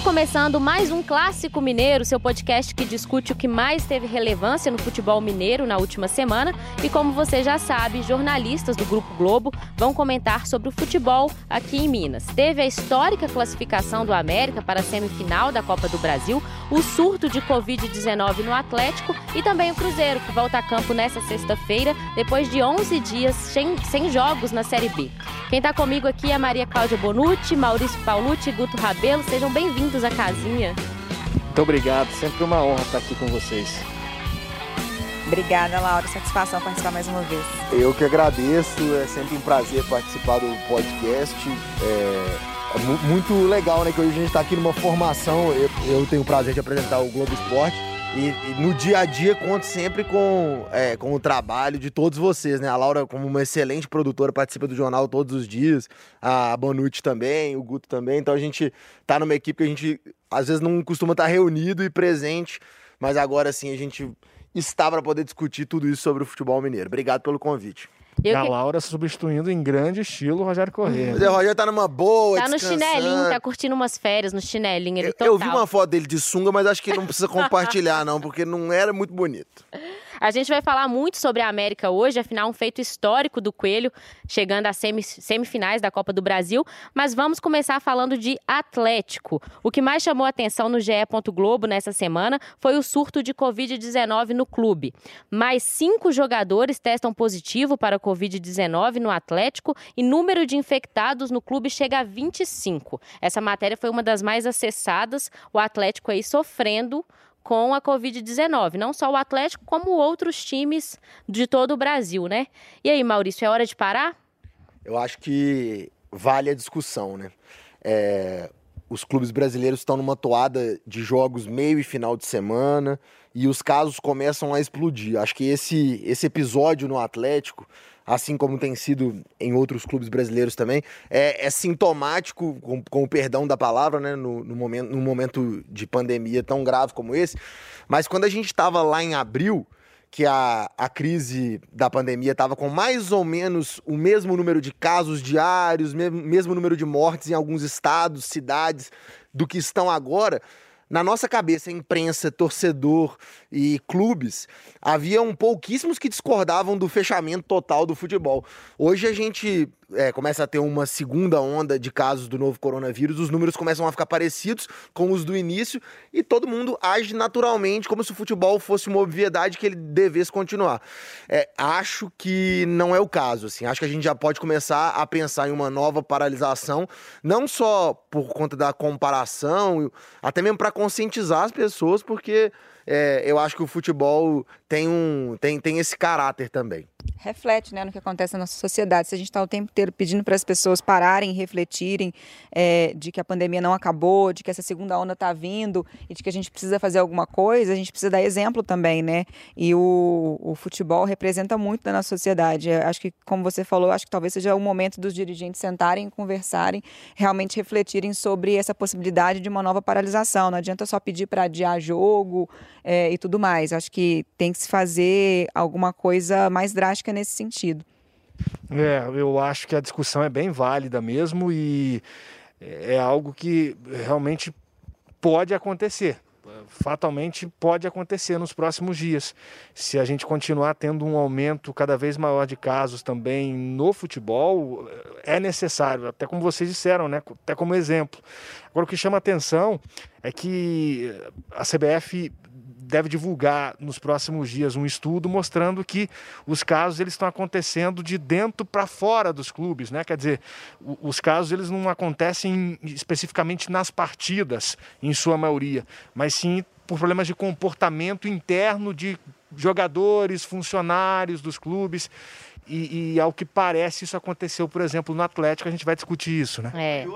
Está começando mais um Clássico Mineiro, seu podcast que discute o que mais teve relevância no futebol mineiro na última semana. E como você já sabe, jornalistas do Grupo Globo vão comentar sobre o futebol aqui em Minas. Teve a histórica classificação do América para a semifinal da Copa do Brasil, o surto de Covid-19 no Atlético e também o Cruzeiro, que volta a campo nesta sexta-feira, depois de 11 dias sem, sem jogos na Série B. Quem está comigo aqui é Maria Cláudia Bonucci, Maurício Paulucci e Guto Rabelo. Sejam bem-vindos bem-vindos à casinha. Muito obrigado, sempre uma honra estar aqui com vocês. Obrigada, Laura. Satisfação participar mais uma vez. Eu que agradeço, é sempre um prazer participar do podcast. É, é muito legal, né? Que hoje a gente está aqui numa formação. Eu, eu tenho o prazer de apresentar o Globo Esporte e, e, no dia a dia conto sempre com, é, com o trabalho de todos vocês, né? A Laura, como uma excelente produtora, participa do jornal todos os dias, a Bonucci também, o Guto também. Então a gente tá numa equipe que a gente às vezes não costuma estar tá reunido e presente, mas agora sim a gente está para poder discutir tudo isso sobre o futebol mineiro. Obrigado pelo convite. Eu e a que... Laura substituindo em grande estilo o Rogério Corrêa. Mas o Rogério tá numa boa, Tá no chinelinho, tá curtindo umas férias no chinelinho. Ele eu, eu vi uma foto dele de sunga, mas acho que não precisa compartilhar não, porque não era muito bonito. A gente vai falar muito sobre a América hoje, afinal, um feito histórico do Coelho, chegando às semifinais da Copa do Brasil. Mas vamos começar falando de Atlético. O que mais chamou atenção no GE. Globo nessa semana foi o surto de Covid-19 no clube. Mais cinco jogadores testam positivo para Covid-19 no Atlético e número de infectados no clube chega a 25. Essa matéria foi uma das mais acessadas. O Atlético aí sofrendo com a Covid-19. Não só o Atlético, como outros times de todo o Brasil, né? E aí, Maurício, é hora de parar? Eu acho que vale a discussão, né? É, os clubes brasileiros estão numa toada de jogos meio e final de semana e os casos começam a explodir. Acho que esse, esse episódio no Atlético assim como tem sido em outros clubes brasileiros também, é, é sintomático, com, com, o perdão da palavra, né, no, no, momento, num momento de pandemia tão grave como esse. Mas quando a gente estava lá em abril, que a, a crise da pandemia estava com mais ou menos o mesmo número de casos diários, mesmo, mesmo número de mortes em alguns estados, cidades, do que estão agora na nossa cabeça, imprensa, torcedor e clubes, haviam pouquíssimos que discordavam do fechamento total do futebol. Hoje a gente é, começa a ter uma segunda onda de casos do novo coronavírus, os números começam a ficar parecidos com os do início e todo mundo age naturalmente como se o futebol fosse uma obviedade que ele devesse continuar. É, acho que não é o caso, assim. Acho que a gente já pode começar a pensar em uma nova paralisação, não só por conta da comparação, até mesmo para conscientizar as pessoas, porque é, eu acho que o futebol tem, um, tem, tem esse caráter também reflete né, no que acontece na nossa sociedade. Se a gente está o tempo inteiro pedindo para as pessoas pararem, refletirem é, de que a pandemia não acabou, de que essa segunda onda está vindo e de que a gente precisa fazer alguma coisa, a gente precisa dar exemplo também, né? E o, o futebol representa muito da nossa sociedade. Eu acho que, como você falou, acho que talvez seja o momento dos dirigentes sentarem, conversarem, realmente refletirem sobre essa possibilidade de uma nova paralisação. Não adianta só pedir para adiar jogo é, e tudo mais. Acho que tem que se fazer alguma coisa mais drástica nesse sentido. É, eu acho que a discussão é bem válida mesmo e é algo que realmente pode acontecer. Fatalmente pode acontecer nos próximos dias. Se a gente continuar tendo um aumento cada vez maior de casos também no futebol, é necessário, até como vocês disseram, né? até como exemplo. Agora, o que chama atenção é que a CBF deve divulgar nos próximos dias um estudo mostrando que os casos eles estão acontecendo de dentro para fora dos clubes, né? Quer dizer, os casos eles não acontecem especificamente nas partidas, em sua maioria, mas sim por problemas de comportamento interno de jogadores, funcionários dos clubes. E, e, ao que parece, isso aconteceu, por exemplo, no Atlético. A gente vai discutir isso, né? É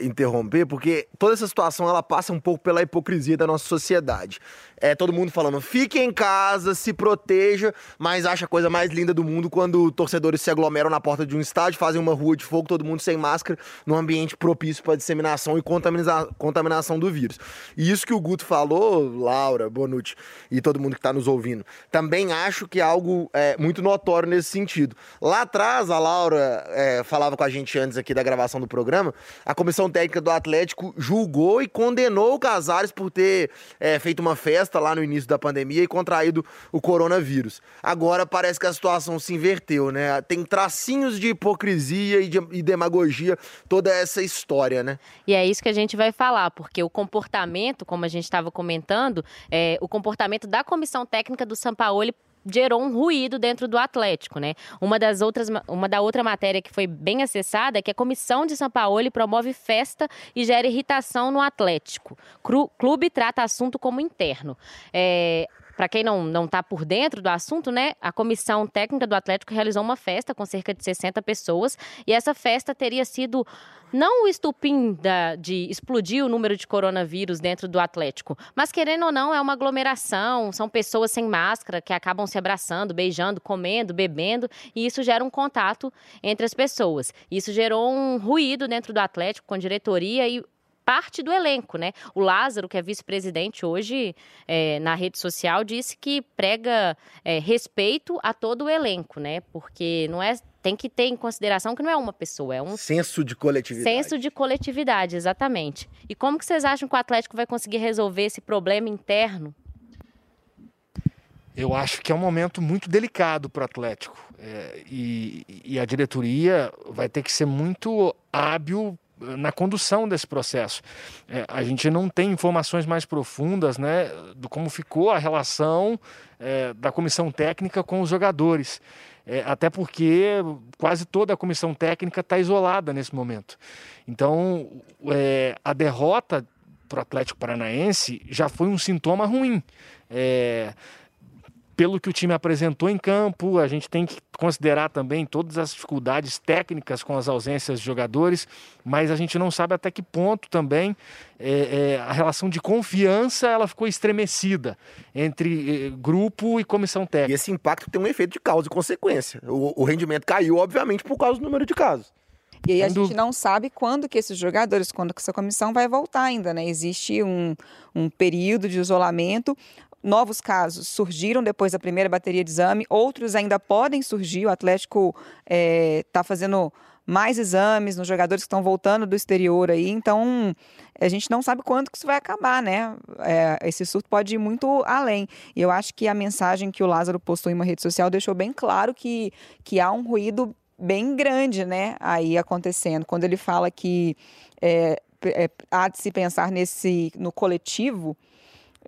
interromper, porque toda essa situação ela passa um pouco pela hipocrisia da nossa sociedade. É todo mundo falando, fique em casa, se proteja, mas acha a coisa mais linda do mundo quando torcedores se aglomeram na porta de um estádio, fazem uma rua de fogo, todo mundo sem máscara, num ambiente propício para disseminação e contamina contaminação do vírus. E isso que o Guto falou, Laura, Bonucci e todo mundo que está nos ouvindo, também acho que é algo é, muito notório nesse sentido. Lá atrás, a Laura é, falava com a gente antes aqui da gravação do programa, a comissão técnica do Atlético julgou e condenou o Casares por ter é, feito uma festa lá no início da pandemia e contraído o coronavírus. Agora parece que a situação se inverteu, né? Tem tracinhos de hipocrisia e, de, e demagogia toda essa história, né? E é isso que a gente vai falar, porque o comportamento, como a gente estava comentando, é, o comportamento da comissão técnica do Sampaoli gerou um ruído dentro do Atlético, né? Uma das outras, uma da outra matéria que foi bem acessada é que a comissão de São Paulo promove festa e gera irritação no Atlético. O clube trata assunto como interno. É, para quem não não está por dentro do assunto, né, a comissão técnica do Atlético realizou uma festa com cerca de 60 pessoas e essa festa teria sido não o estupim da, de explodir o número de coronavírus dentro do Atlético, mas querendo ou não, é uma aglomeração, são pessoas sem máscara que acabam se abraçando, beijando, comendo, bebendo, e isso gera um contato entre as pessoas. Isso gerou um ruído dentro do Atlético com diretoria e parte do elenco, né? O Lázaro, que é vice-presidente hoje é, na rede social, disse que prega é, respeito a todo o elenco, né? Porque não é tem que ter em consideração que não é uma pessoa, é um senso de coletividade. Senso de coletividade, exatamente. E como que vocês acham que o Atlético vai conseguir resolver esse problema interno? Eu acho que é um momento muito delicado para o Atlético. É, e, e a diretoria vai ter que ser muito hábil na condução desse processo. É, a gente não tem informações mais profundas né, do como ficou a relação é, da comissão técnica com os jogadores. É, até porque quase toda a comissão técnica está isolada nesse momento. Então, é, a derrota para o Atlético Paranaense já foi um sintoma ruim. É, pelo que o time apresentou em campo, a gente tem que considerar também todas as dificuldades técnicas com as ausências de jogadores, mas a gente não sabe até que ponto também é, é, a relação de confiança ela ficou estremecida entre é, grupo e comissão técnica. E esse impacto tem um efeito de causa e consequência. O, o rendimento caiu, obviamente, por causa do número de casos. E aí a gente não sabe quando que esses jogadores, quando que essa comissão vai voltar ainda, né? Existe um, um período de isolamento novos casos surgiram depois da primeira bateria de exame, outros ainda podem surgir. O Atlético está é, tá fazendo mais exames nos jogadores que estão voltando do exterior aí, então a gente não sabe quando que isso vai acabar, né? É, esse surto pode ir muito além. E eu acho que a mensagem que o Lázaro postou em uma rede social deixou bem claro que, que há um ruído bem grande, né, aí acontecendo. Quando ele fala que é, é, há de se pensar nesse no coletivo,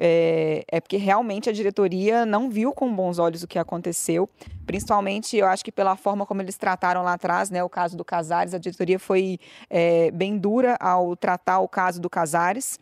é, é, porque realmente a diretoria não viu com bons olhos o que aconteceu, principalmente eu acho que pela forma como eles trataram lá atrás, né, o caso do Casares, a diretoria foi é, bem dura ao tratar o caso do Casares.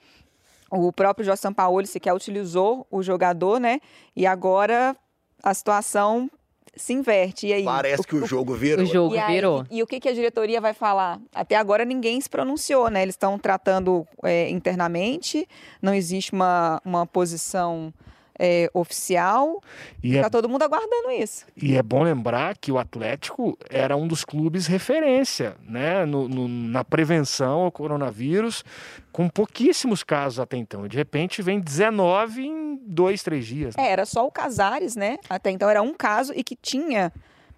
O próprio Jorge Sampaoli sequer utilizou o jogador, né? E agora a situação se inverte. E aí, Parece o, que o jogo virou. O jogo e aí, virou. E, e, o que, que a diretoria vai falar? Até agora ninguém se pronunciou, né? Eles estão tratando é, internamente, não existe uma, uma posição é, oficial. E está é, todo mundo aguardando isso. E é bom lembrar que o Atlético era um dos clubes referência né, no, no, na prevenção ao coronavírus, com pouquíssimos casos até então. De repente vem 19 em dois, três dias. Né? É, era só o Casares, né? Até então era um caso e que tinha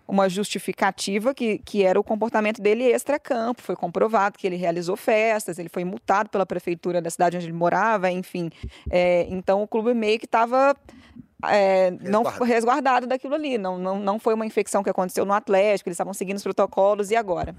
uma justificativa que, que era o comportamento dele extra-campo. Foi comprovado que ele realizou festas, ele foi multado pela prefeitura da cidade onde ele morava, enfim. É, então o clube meio que estava é, não resguardado daquilo ali. Não, não, não foi uma infecção que aconteceu no Atlético, eles estavam seguindo os protocolos e agora?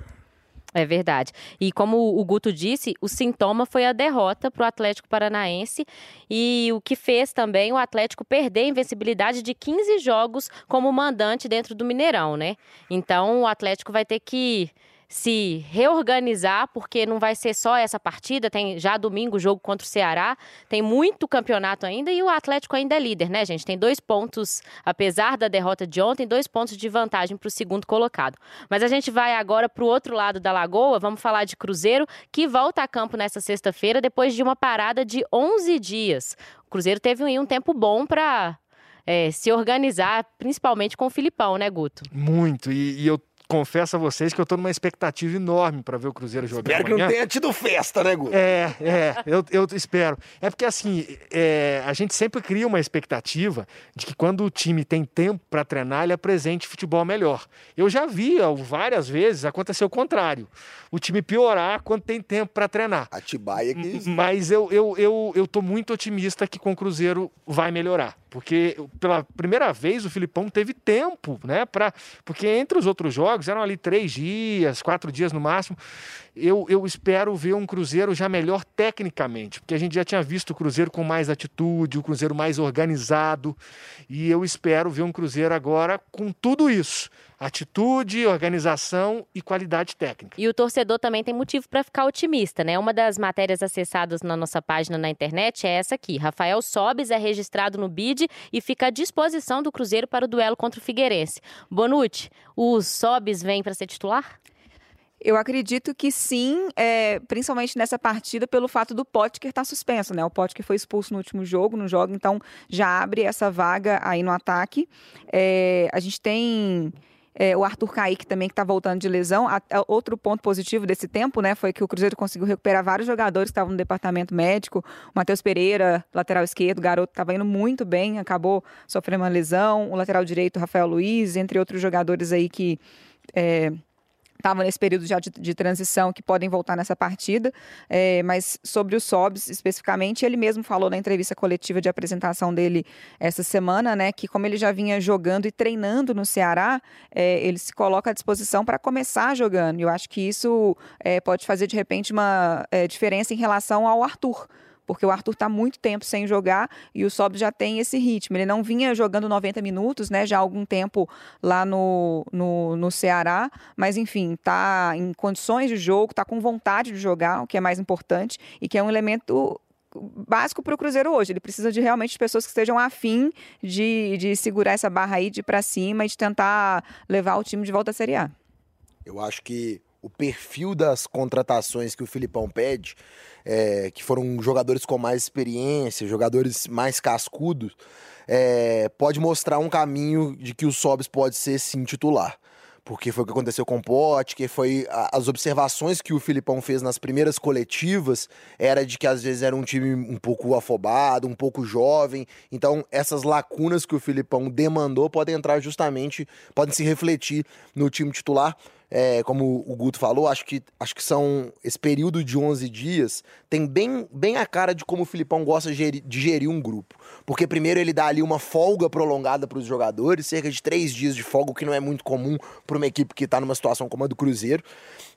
É verdade. E como o Guto disse, o sintoma foi a derrota para o Atlético Paranaense e o que fez também o Atlético perder a invencibilidade de 15 jogos como mandante dentro do Mineirão, né? Então o Atlético vai ter que se reorganizar, porque não vai ser só essa partida, tem já domingo jogo contra o Ceará, tem muito campeonato ainda e o Atlético ainda é líder, né, gente? Tem dois pontos, apesar da derrota de ontem, dois pontos de vantagem para o segundo colocado. Mas a gente vai agora para o outro lado da lagoa, vamos falar de Cruzeiro, que volta a campo nessa sexta-feira depois de uma parada de 11 dias. O Cruzeiro teve um tempo bom para é, se organizar, principalmente com o Filipão, né, Guto? Muito. E, e eu confesso a vocês que eu estou numa expectativa enorme para ver o Cruzeiro jogar. Espero amanhã. que não tenha tido festa, né, Guto? É, é, eu, eu espero. É porque assim, é, a gente sempre cria uma expectativa de que quando o time tem tempo para treinar, ele apresente futebol melhor. Eu já vi várias vezes acontecer o contrário. O time piorar quando tem tempo para treinar. Atibaia que. Mas eu, eu, eu, eu tô muito otimista que com o Cruzeiro vai melhorar. Porque pela primeira vez o Filipão teve tempo, né? Pra, porque entre os outros jogos eram ali três dias, quatro dias no máximo. Eu, eu espero ver um Cruzeiro já melhor tecnicamente, porque a gente já tinha visto o Cruzeiro com mais atitude, o Cruzeiro mais organizado. E eu espero ver um Cruzeiro agora com tudo isso atitude, organização e qualidade técnica. E o torcedor também tem motivo para ficar otimista, né? Uma das matérias acessadas na nossa página na internet é essa aqui. Rafael Sobes é registrado no BID e fica à disposição do Cruzeiro para o duelo contra o Figueirense. Bonucci, o Sobes vem para ser titular? Eu acredito que sim, é, principalmente nessa partida, pelo fato do Potker estar tá suspenso, né? O Potker foi expulso no último jogo, no jogo, então já abre essa vaga aí no ataque. É, a gente tem é, o Arthur Kaique também, que está voltando de lesão. A, a, outro ponto positivo desse tempo, né, foi que o Cruzeiro conseguiu recuperar vários jogadores que estavam no departamento médico. O Matheus Pereira, lateral esquerdo, garoto, estava indo muito bem, acabou sofrendo uma lesão. O lateral direito, Rafael Luiz, entre outros jogadores aí que. É, estavam nesse período já de, de, transição que podem voltar nessa partida, é, mas sobre o Sobs especificamente, ele mesmo falou na entrevista coletiva de apresentação dele essa semana, né, que como ele já vinha jogando e treinando no Ceará, é, ele se coloca à disposição para começar jogando. Eu acho que isso é, pode fazer de repente uma é, diferença em relação ao Arthur porque o Arthur está muito tempo sem jogar e o Sob já tem esse ritmo. Ele não vinha jogando 90 minutos, né, já há algum tempo lá no, no, no Ceará, mas enfim, está em condições de jogo, está com vontade de jogar, o que é mais importante e que é um elemento básico para o Cruzeiro hoje. Ele precisa de realmente pessoas que estejam afim de, de segurar essa barra aí de para cima e de tentar levar o time de volta à Série A. Eu acho que o perfil das contratações que o Filipão pede é, que foram jogadores com mais experiência, jogadores mais cascudos, é, pode mostrar um caminho de que o Sobs pode ser sim titular. Porque foi o que aconteceu com o Pote, que foi as observações que o Filipão fez nas primeiras coletivas, era de que às vezes era um time um pouco afobado, um pouco jovem. Então, essas lacunas que o Filipão demandou podem entrar justamente, podem se refletir no time titular é, como o Guto falou, acho que, acho que são. Esse período de 11 dias tem bem, bem a cara de como o Filipão gosta de gerir, um grupo. Porque, primeiro, ele dá ali uma folga prolongada para os jogadores, cerca de três dias de folga, o que não é muito comum para uma equipe que está numa situação como a do Cruzeiro.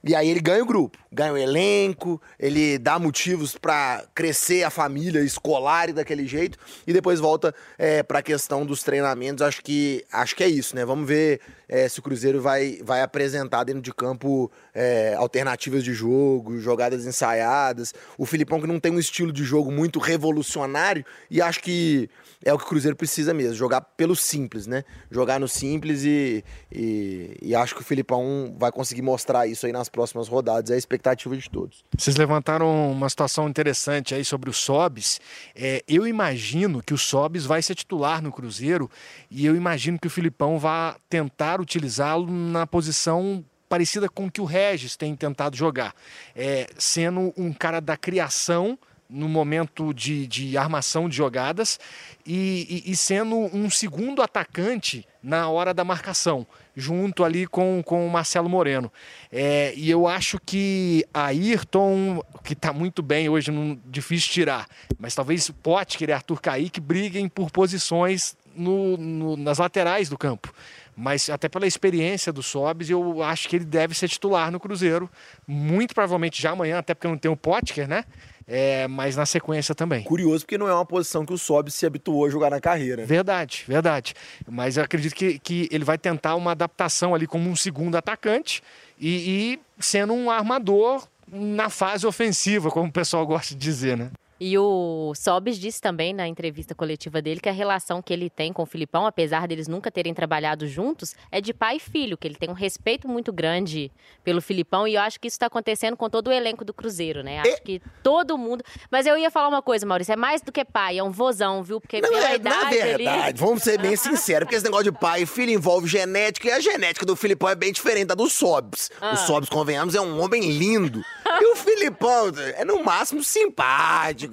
E aí ele ganha o grupo, ganha o elenco, ele dá motivos para crescer a família escolar e daquele jeito, e depois volta é, para a questão dos treinamentos. Acho que, acho que é isso, né? Vamos ver é, se o Cruzeiro vai, vai apresentar dentro de campo é, alternativas de jogo, jogadas ensaiadas. O Filipão que não tem um estilo de jogo muito revolucionário, e acho que é o que o Cruzeiro precisa mesmo, jogar pelo simples, né? Jogar no simples e, e, e, acho que o Filipão vai conseguir mostrar isso aí nas próximas rodadas, é a expectativa de todos. Vocês levantaram uma situação interessante aí sobre o Sobis. É, eu imagino que o Sobis vai ser titular no Cruzeiro e eu imagino que o Filipão vai tentar utilizá-lo na posição parecida com que o Regis tem tentado jogar, é, sendo um cara da criação no momento de, de armação de jogadas e, e, e, sendo um segundo atacante na hora da marcação, junto ali com, com o Marcelo Moreno. É, e eu acho que a Ayrton, que está muito bem hoje, não, difícil tirar, mas talvez Potker e Arthur Kaique briguem por posições no, no, nas laterais do campo. Mas até pela experiência do Sobis, eu acho que ele deve ser titular no Cruzeiro. Muito provavelmente já amanhã, até porque não tem o Potker, né? é, mas na sequência também. Curioso, porque não é uma posição que o Sob se habituou a jogar na carreira. Verdade, verdade. Mas eu acredito que, que ele vai tentar uma adaptação ali como um segundo atacante e, e sendo um armador na fase ofensiva, como o pessoal gosta de dizer, né? E o Sobis disse também na entrevista coletiva dele que a relação que ele tem com o Filipão, apesar deles nunca terem trabalhado juntos, é de pai e filho, que ele tem um respeito muito grande pelo Filipão e eu acho que isso está acontecendo com todo o elenco do Cruzeiro, né? Acho que todo mundo. Mas eu ia falar uma coisa, Maurício, é mais do que pai, é um vozão, viu? Porque Não, pela é, idade na verdade, ali. vamos ser bem sinceros, porque esse negócio de pai e filho envolve genética, e a genética do Filipão é bem diferente da do Sobs. Ah. O Sobs, convenhamos, é um homem lindo. e o Filipão é no máximo simpático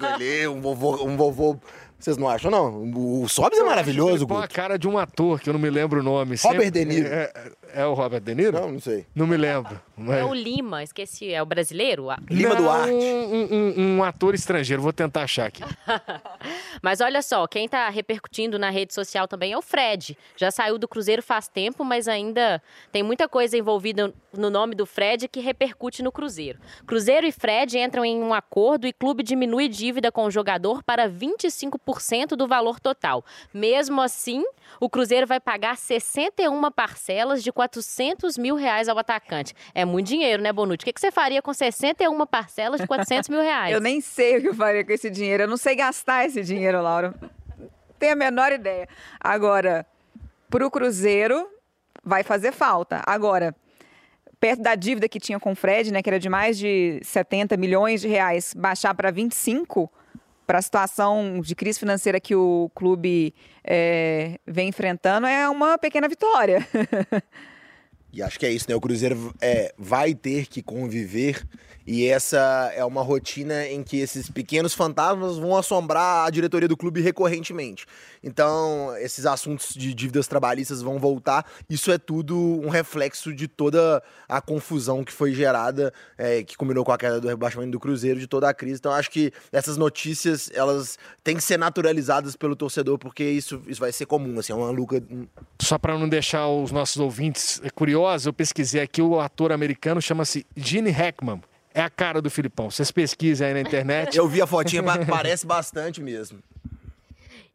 um vovô, um vovô. Vocês não acham, não? O Sobs é maravilhoso, Com a Guto. cara de um ator, que eu não me lembro o nome. Robert De Niro. É, é- é o Robert De Niro? Não, não sei. Não me lembro. Mas... É o Lima, esqueci, é o brasileiro? Lima Não, Duarte. Um, um- um ator estrangeiro, vou tentar achar aqui. Mas olha só, quem tá repercutindo na rede social também é o Fred. Já saiu do Cruzeiro faz tempo, mas ainda tem muita coisa envolvida no nome do Fred que repercute no Cruzeiro. Cruzeiro e Fred entram em um acordo e clube diminui dívida com o jogador para 25% do valor total. Mesmo assim, o Cruzeiro vai pagar 61 parcelas de 400 mil reais ao atacante. É muito dinheiro, né, Bonucci? O que que você faria com 61 parcelas de 400 mil reais? Eu nem sei o que eu faria com esse dinheiro. Eu não sei gastar esse dinheiro, Laura. Tenho a menor ideia. Agora, para o Cruzeiro, vai fazer falta. Agora, perto da dívida que tinha com o Fred, né, que era de mais de 70 milhões de reais, baixar para 25, para a situação de crise financeira que o clube é, vem enfrentando, é uma pequena vitória. E acho que é isso, né? O Cruzeiro é, vai ter que conviver e essa é uma rotina em que esses pequenos fantasmas vão assombrar a diretoria do clube recorrentemente. Então, esses assuntos de dívidas trabalhistas vão voltar. Isso é tudo um reflexo de toda a confusão que foi gerada, é, que combinou com a queda do rebaixamento do Cruzeiro, de toda a crise. Então, acho que essas notícias, elas têm que ser naturalizadas pelo torcedor, porque isso, isso vai ser comum, assim, é uma luta, Só para não deixar os nossos ouvintes curiosos, eu pesquisei aqui o ator americano chama-se Gene Hackman. É a cara do Filipão. Vocês pesquisem aí na internet. Eu vi a fotinha, pa- parece bastante mesmo.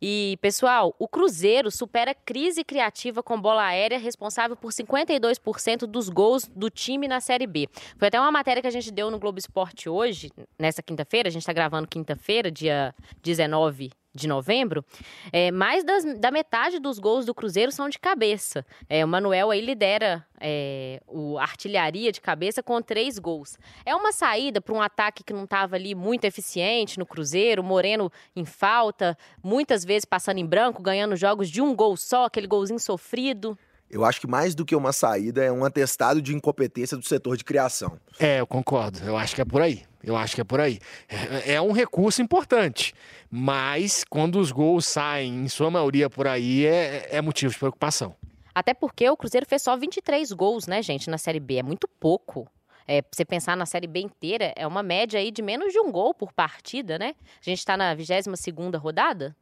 E, pessoal, o Cruzeiro supera a crise criativa com bola aérea, responsável por 52% dos gols do time na Série B. Foi até uma matéria que a gente deu no Globo Esporte hoje, nessa quinta-feira, a gente está gravando quinta-feira, dia 19 de novembro, é, mais das- da metade dos gols do Cruzeiro são de cabeça. É, o Manuel aí lidera é, o artilharia de cabeça com três gols. É uma saída para um ataque que não estava ali muito eficiente no Cruzeiro, Moreno em falta, muitas vezes passando em branco, ganhando jogos de um gol só, aquele golzinho sofrido. Eu acho que mais do que uma saída é um atestado de incompetência do setor de criação. É, eu concordo. Eu acho que é por aí. Eu acho que é por aí. É, é um recurso importante, mas quando os gols saem, em sua maioria por aí, é, é motivo de preocupação. Até porque o Cruzeiro fez só 23 gols, né, gente, na Série B. É muito pouco. É, você pensar na Série B inteira, é uma média aí de menos de um gol por partida, né? A gente tá na 22ª rodada?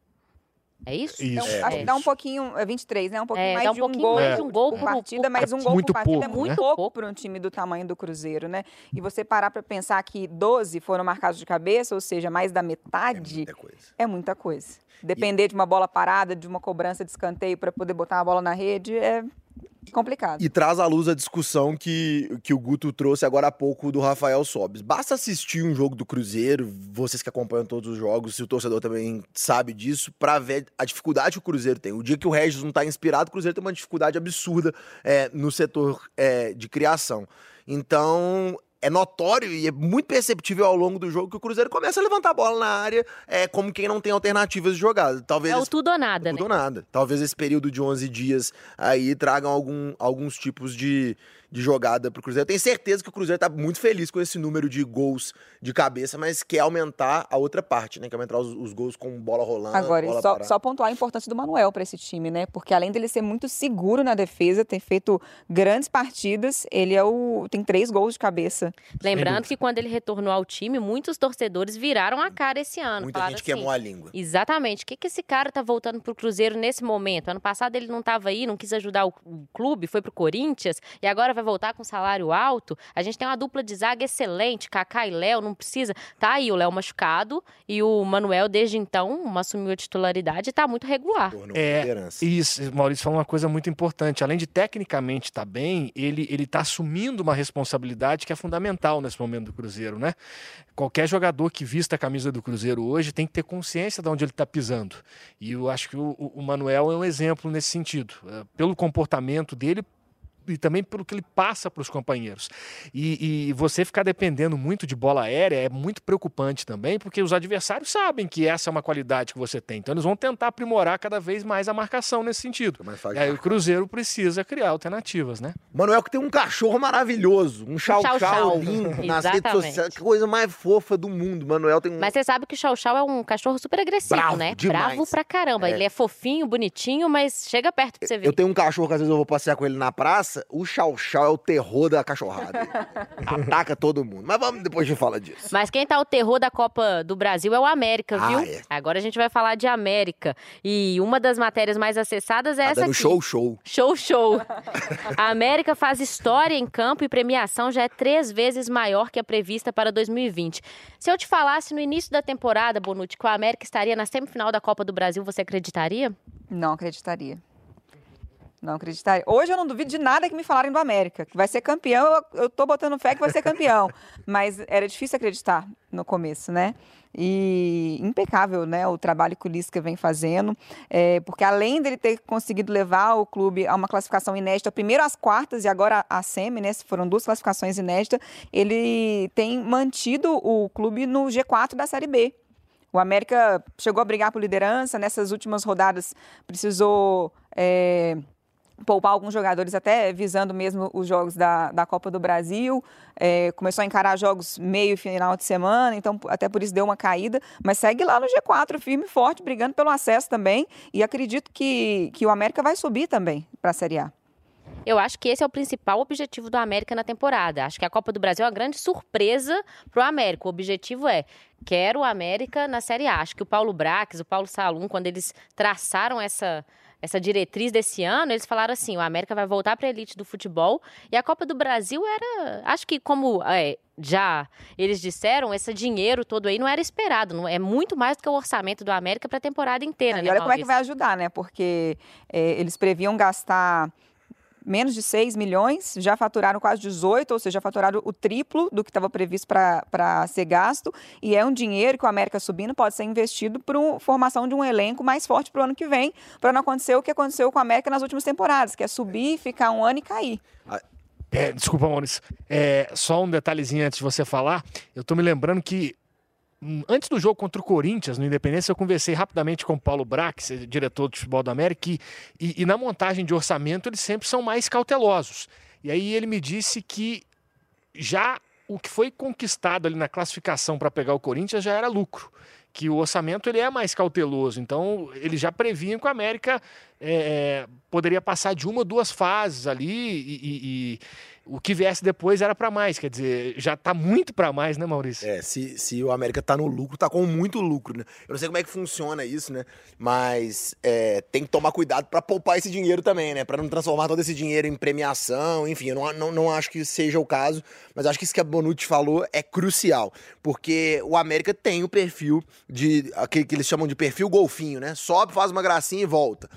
É isso? Isso. Então, É, acho que dá um pouquinho, é 23, né? Um pouquinho É, mais dá um de um pouquinho gol. mais de um gol por por- partida, mas um gol muito por partida pouco, é muito né? pouco para um time do tamanho do Cruzeiro, né? E você parar para pensar que 12 foram marcados de cabeça, ou seja, mais da É metade, muita coisa. é muita coisa. Depender de uma bola parada, de uma cobrança de escanteio para poder botar a bola na rede é complicado. E traz à luz a discussão que, que o Guto trouxe agora há pouco do Rafael Sobes. Basta assistir um jogo do Cruzeiro, vocês que acompanham todos os jogos, se o torcedor também sabe disso, pra ver a dificuldade que o Cruzeiro tem. O dia que o Regis não tá inspirado, o Cruzeiro tem uma dificuldade absurda é, no setor é, de criação. Então. É notório e é muito perceptível ao longo do jogo que o Cruzeiro começa a levantar a bola na área é, como quem não tem alternativas de jogada. Talvez É o tudo ou nada, né? tudo ou nada. Talvez esse período de 11 dias aí tragam algum, alguns tipos de, de jogada pro Cruzeiro. Eu tenho certeza que o Cruzeiro tá muito feliz com esse número de gols de cabeça, mas quer aumentar a outra parte, né? Quer aumentar os, os gols com bola rolando, Agora, bola só, só pontuar a importância do Manuel para esse time, né? Porque além dele ser muito seguro na defesa, ter feito grandes partidas, ele é o tem três gols de cabeça. Lembrando que quando ele retornou ao time, muitos torcedores viraram a cara esse ano. Muita gente assim, queimou a língua. Exatamente. O que, que esse cara tá voltando pro Cruzeiro nesse momento? Ano passado ele não estava aí, não quis ajudar o, o clube, foi pro Corinthians e agora vai voltar com salário alto. A gente tem uma dupla de zaga excelente, Kaká e Léo, não precisa. Tá aí o Léo machucado e o Manuel, desde então, assumiu a titularidade e tá muito regular. É, isso, Maurício falou uma coisa muito importante. Além de tecnicamente estar tá bem, ele, ele tá assumindo uma responsabilidade que é fundamental nesse momento do Cruzeiro, né? Qualquer jogador que vista a camisa do Cruzeiro hoje tem que ter consciência de onde ele está pisando. E eu acho que o, o Manuel é um exemplo nesse sentido. É, pelo comportamento dele, e também pelo que ele passa para os companheiros. E, e, você ficar dependendo muito de bola aérea é muito preocupante também, porque os adversários sabem que essa é uma qualidade que você tem. Então eles vão tentar aprimorar cada vez mais a marcação nesse sentido. E aí o Cruzeiro precisa criar alternativas, né? Manuel que tem um cachorro maravilhoso, um chau-chau lindo nas redes sociais, que coisa mais fofa do mundo. Manuel tem um... Mas você sabe que o chau-chau é um cachorro super agressivo, Bravo, né? Demais. Bravo pra caramba. É. Ele é fofinho, bonitinho, mas chega perto pra você ver. Eu tenho um cachorro que às vezes eu vou passear com ele na praça, o Chau Chau é o terror da cachorrada. Ataca todo mundo. Mas vamos depois de falar disso. Mas quem tá o terror da Copa do Brasil é o América, viu? Ah, é. Agora a gente vai falar de América. E uma das matérias mais acessadas é tá essa dando aqui. show, show. Show, show. A América faz história em campo e premiação já é três vezes maior que a prevista para 2020. Se eu te falasse no início da temporada, Bonucci, que o América estaria na semifinal da Copa do Brasil, você acreditaria? Não acreditaria. Não acreditaria. Hoje eu não duvido de nada que me falarem do América. Que vai ser campeão, eu, eu tô botando fé que vai ser campeão. Mas era difícil acreditar no começo, né? E impecável, né? O trabalho que o Lisca vem fazendo. É, porque além dele ter conseguido levar o clube a uma classificação inédita, primeiro às quartas e agora a semi, né? Foram duas classificações inéditas. Ele tem mantido o clube no G4 da Série B. O América chegou a brigar por liderança. Nessas últimas rodadas precisou. É, poupar alguns jogadores, até visando mesmo os jogos da, da Copa do Brasil. É, começou a encarar jogos meio final de semana, então até por isso deu uma caída. Mas segue lá no G4, firme e forte, brigando pelo acesso também. E acredito que, que o América vai subir também para a Série A. Eu acho que esse é o principal objetivo do América na temporada. Acho que a Copa do Brasil é uma grande surpresa para o América. O objetivo é quero o América na Série A. Acho que o Paulo Braques, o Paulo Salum, quando eles traçaram essa essa diretriz desse ano, eles falaram assim: o América vai voltar para a elite do futebol e a Copa do Brasil era, acho que como é, já eles disseram, esse dinheiro todo aí não era esperado, não é muito mais do que o orçamento do América para a temporada inteira. É, né, e olha como é que vai ajudar, né? Porque é, eles previam gastar menos de 6 milhões, já faturaram quase 18, ou seja, já faturaram o triplo do que estava previsto para ser gasto, e é um dinheiro que o América subindo pode ser investido para a formação de um elenco mais forte para o ano que vem, para não acontecer o que aconteceu com o América nas últimas temporadas, que é subir, ficar um ano e cair. É, desculpa, Maurício. É, só um detalhezinho antes de você falar. Eu estou me lembrando que antes do jogo contra o Corinthians, no Independência, eu conversei rapidamente com o Paulo Brax, diretor do futebol do América, e, e, e, na montagem de orçamento eles sempre são mais cautelosos. E aí ele me disse que já o que foi conquistado ali na classificação para pegar o Corinthians já era lucro. Que o orçamento ele é mais cauteloso. Então, ele já previa que o América é, poderia passar de uma ou duas fases ali e, e o que viesse depois era para mais, quer dizer, já tá muito para mais, né, Maurício? É, se, se o América tá no lucro, tá com muito lucro, né? Eu não sei como é que funciona isso, né? Mas é, tem que tomar cuidado para poupar esse dinheiro também, né? Para não transformar todo esse dinheiro em premiação, enfim, eu não, não, não acho que seja o caso, mas acho que isso que a Bonucci falou é crucial, porque o América tem o perfil de, aquele que eles chamam de perfil golfinho, né? Sobe, faz uma gracinha e volta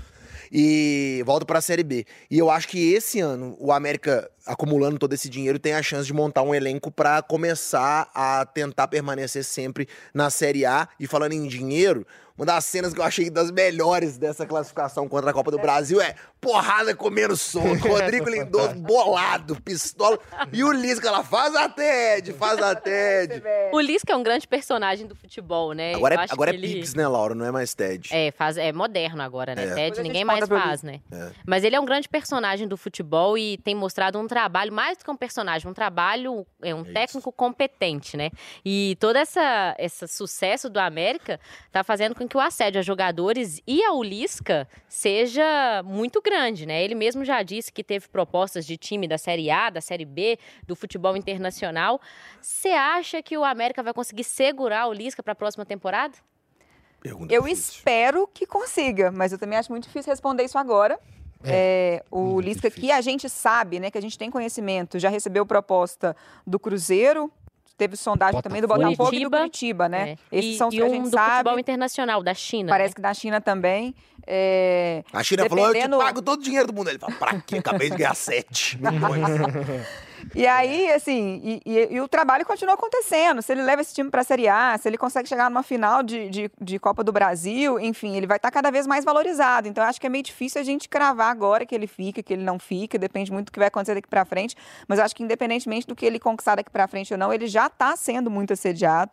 e volta para a Série B. E eu acho que esse ano o América acumulando todo esse dinheiro tem a chance de montar um elenco para começar a tentar permanecer sempre na Série A. E falando em dinheiro, uma das cenas que eu achei das melhores dessa classificação contra a Copa do Brasil é porrada comendo soco. Rodrigo Lindoso bolado, pistola. E o Lisca, ela faz a TED, faz a TED. O Lisca é um grande personagem do futebol, né? Agora é, agora é ele... Pix, né, Laura? Não é mais TED. É, faz, é moderno agora, né? É. TED ninguém mais faz, né? É. Mas ele é um grande personagem do futebol e tem mostrado um trabalho, mais do que um personagem, um trabalho, é um é técnico competente, né? E todo essa, esse sucesso do América tá fazendo com que o assédio a jogadores e ao Lisca seja muito grande, né? Ele mesmo já disse que teve propostas de time da Série A, da Série B, do futebol internacional. Você acha que o América vai conseguir segurar o Lisca para a próxima temporada? Pergunta eu difícil. espero que consiga, mas eu também acho muito difícil responder isso agora. É, o Lisca, difícil. que a gente sabe, né, que a gente tem conhecimento, já recebeu proposta do Cruzeiro, teve sondagem Botafogo. também do Botafogo Curitiba, e do Curitiba, né? É. Esses e, são os que um a gente do sabe. futebol internacional, da China. Parece né? que da China também. É... A China dependendo... falou, eu te pago todo o dinheiro do mundo. Ele fala, pra quê? Acabei de ganhar sete milhões. E aí, assim, e, e, e, o trabalho continua acontecendo. Se ele leva esse time para a Série A, se ele consegue chegar numa final de, de, de Copa do Brasil, enfim, ele vai estar tá cada vez mais valorizado. Então, acho que é meio difícil a gente cravar agora que ele fica, que ele não fica, depende muito do que vai acontecer daqui para frente. Mas acho que, independentemente do que ele conquistar daqui para frente ou não, ele já está sendo muito assediado.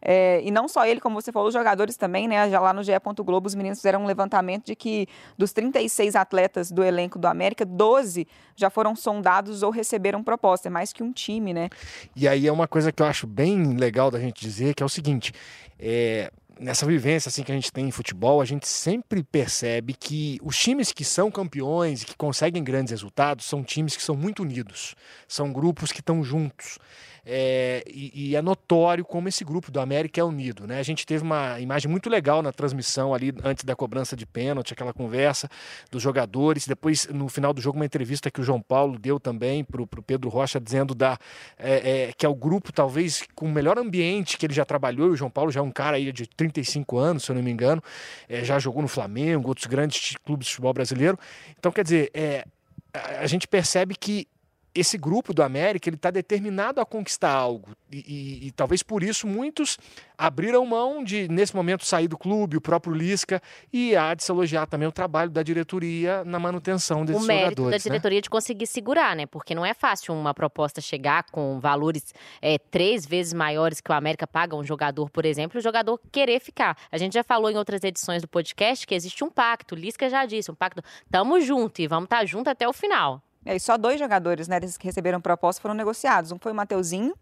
É, e não só ele, como você falou, os jogadores também, né? Já lá no GE. Globo, os meninos fizeram um levantamento de que dos 36 atletas do elenco do América, 12 já foram sondados ou receberam proposta. É mais que um time, né? E aí é uma coisa que eu acho bem legal da gente dizer, que é o seguinte: é, nessa vivência assim que a gente tem em futebol, a gente sempre percebe que os times que são campeões e que conseguem grandes resultados são times que são muito unidos, são grupos que estão juntos. É, e, e, é notório como esse grupo do América é unido. Né? A gente teve uma imagem muito legal na transmissão ali antes da cobrança de pênalti, aquela conversa dos jogadores. Depois, no final do jogo, uma entrevista que o João Paulo deu também para o Pedro Rocha, dizendo da, é, é, que é o grupo talvez com o melhor ambiente que ele já trabalhou. E o João Paulo já é um cara aí de 35 anos, se eu não me engano, é, já jogou no Flamengo, outros grandes clubes de futebol brasileiro. Então, quer dizer, é, a gente percebe que esse grupo do América ele está determinado a conquistar algo e, e, e, talvez por isso muitos abriram mão de nesse momento sair do clube, o próprio Lisca e há de se elogiar também o trabalho da diretoria na manutenção desses jogadores. O mérito da né? diretoria de conseguir segurar, né? Porque não é fácil uma proposta chegar com valores é, três vezes maiores que o América paga um jogador, por exemplo, e o jogador querer ficar. A gente já falou em outras edições do podcast que existe um pacto. O Lisca já disse, um pacto. Tamo junto e vamos estar tá junto até o final. É, e só dois jogadores, né, desses que receberam proposta foram negociados. Um foi o Mateuzinho,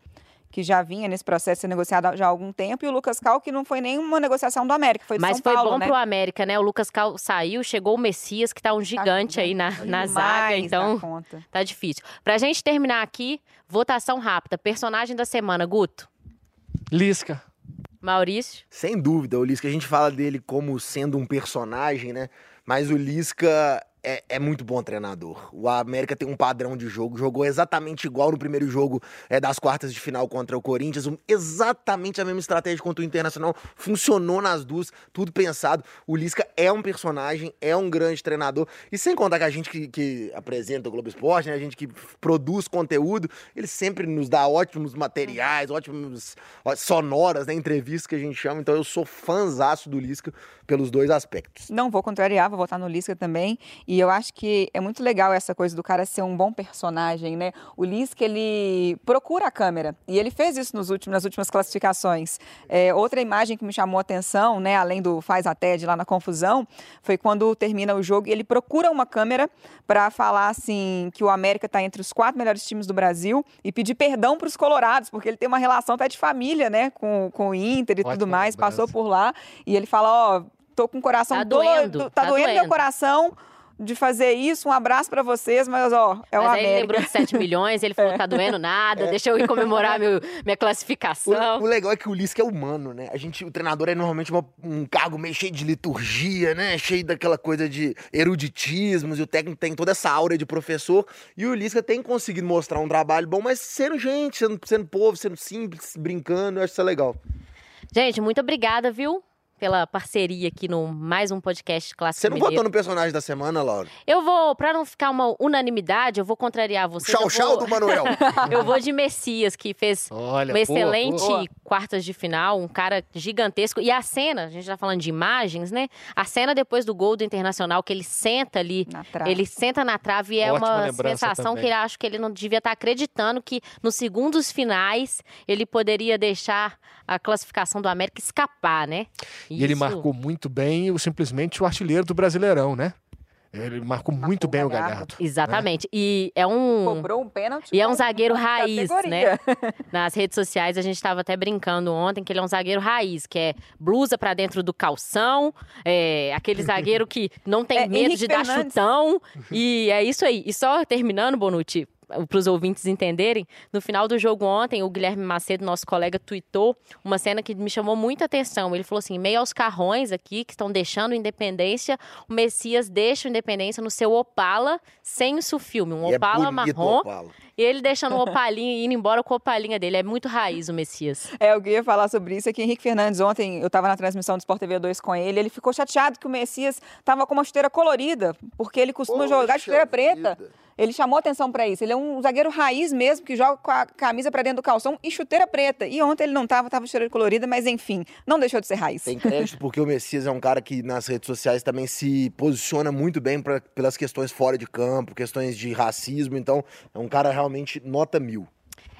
que já vinha nesse processo de ser negociado já há algum tempo, e o Lucas Cal, que não foi nenhuma negociação do América, foi do Mas São foi Paulo, bom né? pro América, né? O Lucas Cal saiu, chegou o Messias, que tá um gigante tá aí na, na zaga, então tá difícil. Pra gente terminar aqui, votação rápida. Personagem da semana, Guto? Lisca. Maurício? Sem dúvida, o Lisca, a gente fala dele como sendo um personagem, né? Mas o Lisca é, é, muito bom treinador. O América tem um padrão de jogo, jogou exatamente igual no primeiro jogo é, das quartas de final contra o Corinthians, um, exatamente a mesma estratégia contra o Internacional, funcionou nas duas, tudo pensado. O Lisca é um personagem, é um grande treinador, e sem contar que a gente que, que apresenta o Globo Esporte, né, a gente que produz conteúdo, ele sempre nos dá ótimos materiais, ótimos sonoras, né, entrevistas que a gente chama, então eu sou fãzaço do Lisca pelos dois aspectos. Não vou contrariar, vou votar no Lisca também, e e eu acho que é muito legal essa coisa do cara ser um bom personagem, né? O Lisca, ele procura a câmera. E ele fez isso nos últimos, nas últimas classificações. É, outra imagem que me chamou a atenção, né? Além do faz a TED lá na confusão, foi quando termina o jogo e ele procura uma câmera para falar assim que o América está entre os quatro melhores times do Brasil e pedir perdão para os colorados, porque ele tem uma relação até de família, né? Com, com o Inter e Ótimo tudo mais, passou por lá. E ele fala, ó, tô com o coração tá doendo, tá, tá doendo, doendo meu coração de fazer isso. Um abraço para vocês, mas ó, é mas uma aí ele lembrou de 7 milhões, ele falou que tá doendo nada, é. deixa eu ir comemorar meu, minha classificação. O, o, legal é que o Lisca é humano, né? A gente, o treinador é normalmente uma, um cargo meio cheio de liturgia, né? Cheio daquela coisa de eruditismos, e o técnico tem toda essa aura de professor, e o Lisca tem conseguido mostrar um trabalho bom, mas sendo gente, sendo, sendo povo, sendo simples, brincando, eu acho isso legal. Gente, muito obrigada, viu? Pela parceria aqui no mais um podcast Clássico Você não Mineiro. votou no personagem da semana, Laura? Eu vou, pra não ficar uma unanimidade, eu vou contrariar você. Tchau, tchau do Manuel. eu vou de Messias, que fez Olha, uma excelente boa. quartas de final, um cara gigantesco. E a cena, a gente tá falando de imagens, né? A cena depois do gol do Internacional, que ele senta ali, ele senta na trave e é Ótima uma sensação também. que ele acho que ele não devia estar tá acreditando que nos segundos finais ele poderia deixar a classificação do América escapar, né? E ele marcou muito bem o simplesmente o artilheiro do Brasileirão, né? Ele marcou, marcou muito bem o Galhardo. Exatamente. Né? E é um. Cobrou um pênalti. E é um zagueiro raiz, né? Nas redes sociais a gente estava até brincando ontem que ele é um zagueiro raiz, que é blusa para dentro do calção, é aquele zagueiro que não tem é, medo Henrique de Fernandes. dar chutão. E é isso aí. E só terminando, Bonucci, para os ouvintes entenderem, no final do jogo ontem, o Guilherme Macedo, nosso colega, tweetou uma cena que me chamou muita atenção. Ele falou assim: meio aos carrões aqui que estão deixando Independência, o Messias deixa o Independência no seu Opala sem o filme, um E é Opala o marrom. Opala. E ele deixando o opalinho e indo embora com a opalinha dele. É muito raiz o Messias. É, eu queria falar sobre isso aqui. Henrique Fernandes, ontem eu estava na transmissão do Sport TV 2 com ele. Ele ficou chateado que o Messias estava com uma chuteira colorida, porque ele costuma Poxa jogar de chuteira preta. vida. Ele chamou atenção para isso. Ele é um zagueiro raiz mesmo, que joga com a camisa para dentro do calção e chuteira preta. E ontem ele não estava, estava de chuteira colorida, mas enfim, não deixou de ser raiz. Tem crédito porque o Messias é um cara que nas redes sociais também se posiciona muito bem pra, pelas questões fora de campo, questões de racismo. Então, é um cara realmente nota mil.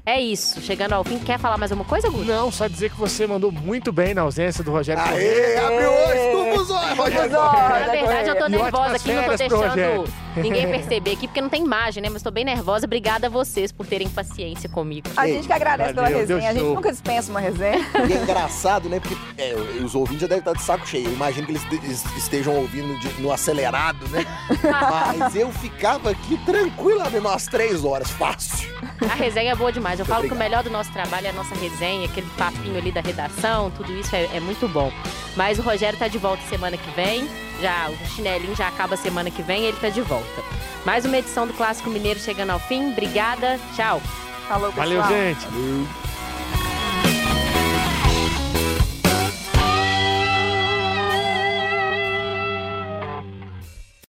É isso. Chegando ao fim, quer falar mais alguma coisa, Guto? Não, só dizer que você mandou muito bem na ausência do Rogério Aê, abriu hoje, tufos, Rogério! Na verdade, eu tô nervosa aqui, não tô deixando Rogério. Ninguém perceber aqui, porque não tem imagem, né? Mas tô bem nervosa. Obrigada a vocês por terem paciência comigo. A gente que agradece pela valeu, deu resenha. A gente show. nunca dispensa uma resenha. E é engraçado, né? Porque é, os ouvintes já devem estar de saco cheio. Eu imagino que eles estejam ouvindo de- no acelerado, né? Mas eu ficava aqui tranquilamente umas três horas, fácil. A resenha é boa demais. Eu Muito falo que o obrigado. melhor do nosso trabalho é a nossa resenha, aquele papinho ali da redação, tudo isso é, é muito bom. Mas o Rogério tá de volta semana que vem. Já o chinelinho já acaba semana que vem, ele tá de volta. Mais uma edição do Clássico Mineiro chegando ao fim. Obrigada. Tchau. Falou, pessoal. Valeu, gente. Valeu.